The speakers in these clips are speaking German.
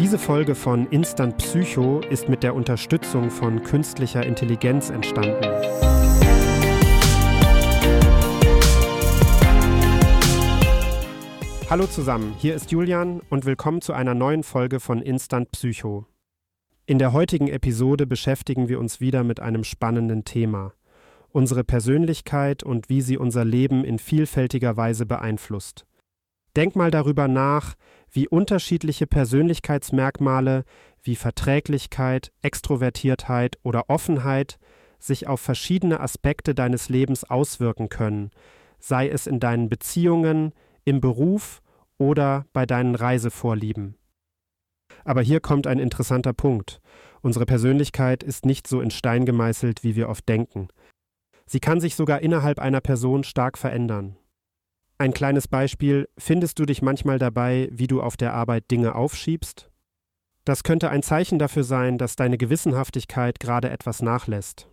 Diese Folge von Instant Psycho ist mit der Unterstützung von künstlicher Intelligenz entstanden. Hallo zusammen, hier ist Julian und willkommen zu einer neuen Folge von Instant Psycho. In der heutigen Episode beschäftigen wir uns wieder mit einem spannenden Thema. Unsere Persönlichkeit und wie sie unser Leben in vielfältiger Weise beeinflusst. Denk mal darüber nach, wie unterschiedliche Persönlichkeitsmerkmale wie Verträglichkeit, Extrovertiertheit oder Offenheit sich auf verschiedene Aspekte deines Lebens auswirken können, sei es in deinen Beziehungen, im Beruf oder bei deinen Reisevorlieben. Aber hier kommt ein interessanter Punkt. Unsere Persönlichkeit ist nicht so in Stein gemeißelt, wie wir oft denken. Sie kann sich sogar innerhalb einer Person stark verändern. Ein kleines Beispiel, findest du dich manchmal dabei, wie du auf der Arbeit Dinge aufschiebst? Das könnte ein Zeichen dafür sein, dass deine Gewissenhaftigkeit gerade etwas nachlässt.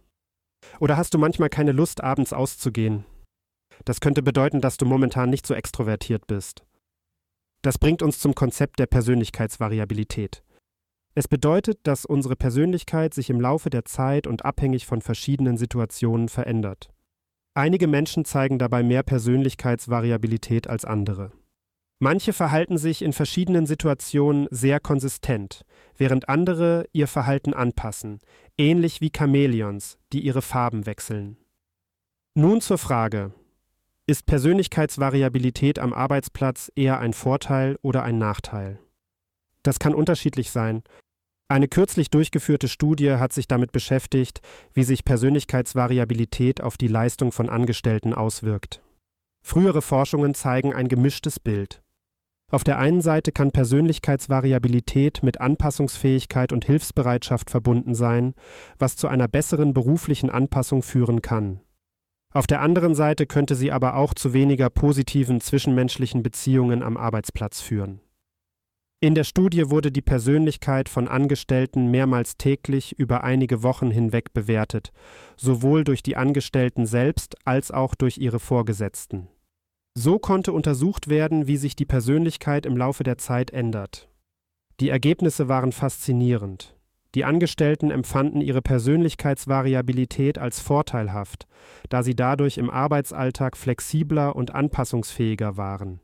Oder hast du manchmal keine Lust, abends auszugehen? Das könnte bedeuten, dass du momentan nicht so extrovertiert bist. Das bringt uns zum Konzept der Persönlichkeitsvariabilität. Es bedeutet, dass unsere Persönlichkeit sich im Laufe der Zeit und abhängig von verschiedenen Situationen verändert. Einige Menschen zeigen dabei mehr Persönlichkeitsvariabilität als andere. Manche verhalten sich in verschiedenen Situationen sehr konsistent, während andere ihr Verhalten anpassen, ähnlich wie Chamäleons, die ihre Farben wechseln. Nun zur Frage, ist Persönlichkeitsvariabilität am Arbeitsplatz eher ein Vorteil oder ein Nachteil? Das kann unterschiedlich sein eine kürzlich durchgeführte Studie hat sich damit beschäftigt, wie sich Persönlichkeitsvariabilität auf die Leistung von Angestellten auswirkt. Frühere Forschungen zeigen ein gemischtes Bild. Auf der einen Seite kann Persönlichkeitsvariabilität mit Anpassungsfähigkeit und Hilfsbereitschaft verbunden sein, was zu einer besseren beruflichen Anpassung führen kann. Auf der anderen Seite könnte sie aber auch zu weniger positiven zwischenmenschlichen Beziehungen am Arbeitsplatz führen. In der Studie wurde die Persönlichkeit von Angestellten mehrmals täglich über einige Wochen hinweg bewertet, sowohl durch die Angestellten selbst als auch durch ihre Vorgesetzten. So konnte untersucht werden, wie sich die Persönlichkeit im Laufe der Zeit ändert. Die Ergebnisse waren faszinierend. Die Angestellten empfanden ihre Persönlichkeitsvariabilität als vorteilhaft, da sie dadurch im Arbeitsalltag flexibler und anpassungsfähiger waren.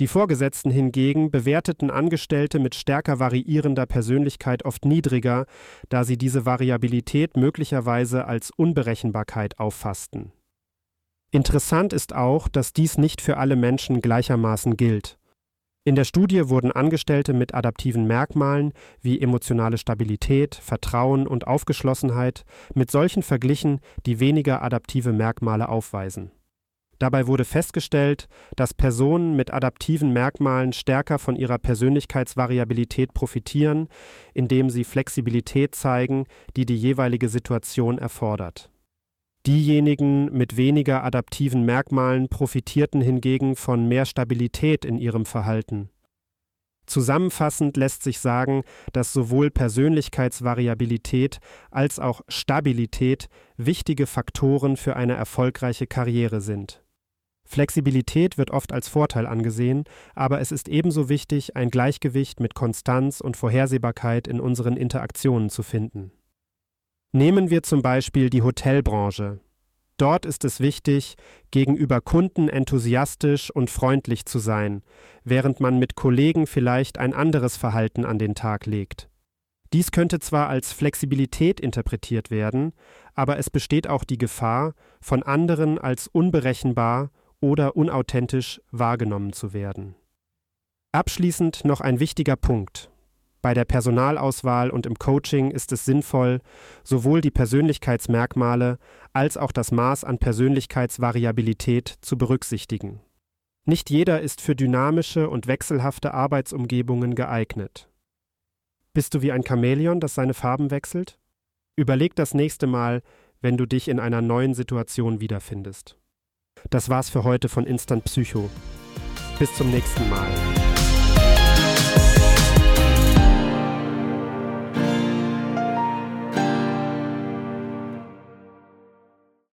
Die Vorgesetzten hingegen bewerteten Angestellte mit stärker variierender Persönlichkeit oft niedriger, da sie diese Variabilität möglicherweise als Unberechenbarkeit auffassten. Interessant ist auch, dass dies nicht für alle Menschen gleichermaßen gilt. In der Studie wurden Angestellte mit adaptiven Merkmalen wie emotionale Stabilität, Vertrauen und Aufgeschlossenheit mit solchen verglichen, die weniger adaptive Merkmale aufweisen. Dabei wurde festgestellt, dass Personen mit adaptiven Merkmalen stärker von ihrer Persönlichkeitsvariabilität profitieren, indem sie Flexibilität zeigen, die die jeweilige Situation erfordert. Diejenigen mit weniger adaptiven Merkmalen profitierten hingegen von mehr Stabilität in ihrem Verhalten. Zusammenfassend lässt sich sagen, dass sowohl Persönlichkeitsvariabilität als auch Stabilität wichtige Faktoren für eine erfolgreiche Karriere sind. Flexibilität wird oft als Vorteil angesehen, aber es ist ebenso wichtig, ein Gleichgewicht mit Konstanz und Vorhersehbarkeit in unseren Interaktionen zu finden. Nehmen wir zum Beispiel die Hotelbranche. Dort ist es wichtig, gegenüber Kunden enthusiastisch und freundlich zu sein, während man mit Kollegen vielleicht ein anderes Verhalten an den Tag legt. Dies könnte zwar als Flexibilität interpretiert werden, aber es besteht auch die Gefahr, von anderen als unberechenbar oder unauthentisch wahrgenommen zu werden. Abschließend noch ein wichtiger Punkt. Bei der Personalauswahl und im Coaching ist es sinnvoll, sowohl die Persönlichkeitsmerkmale als auch das Maß an Persönlichkeitsvariabilität zu berücksichtigen. Nicht jeder ist für dynamische und wechselhafte Arbeitsumgebungen geeignet. Bist du wie ein Chamäleon, das seine Farben wechselt? Überleg das nächste Mal, wenn du dich in einer neuen Situation wiederfindest. Das war's für heute von Instant Psycho. Bis zum nächsten Mal.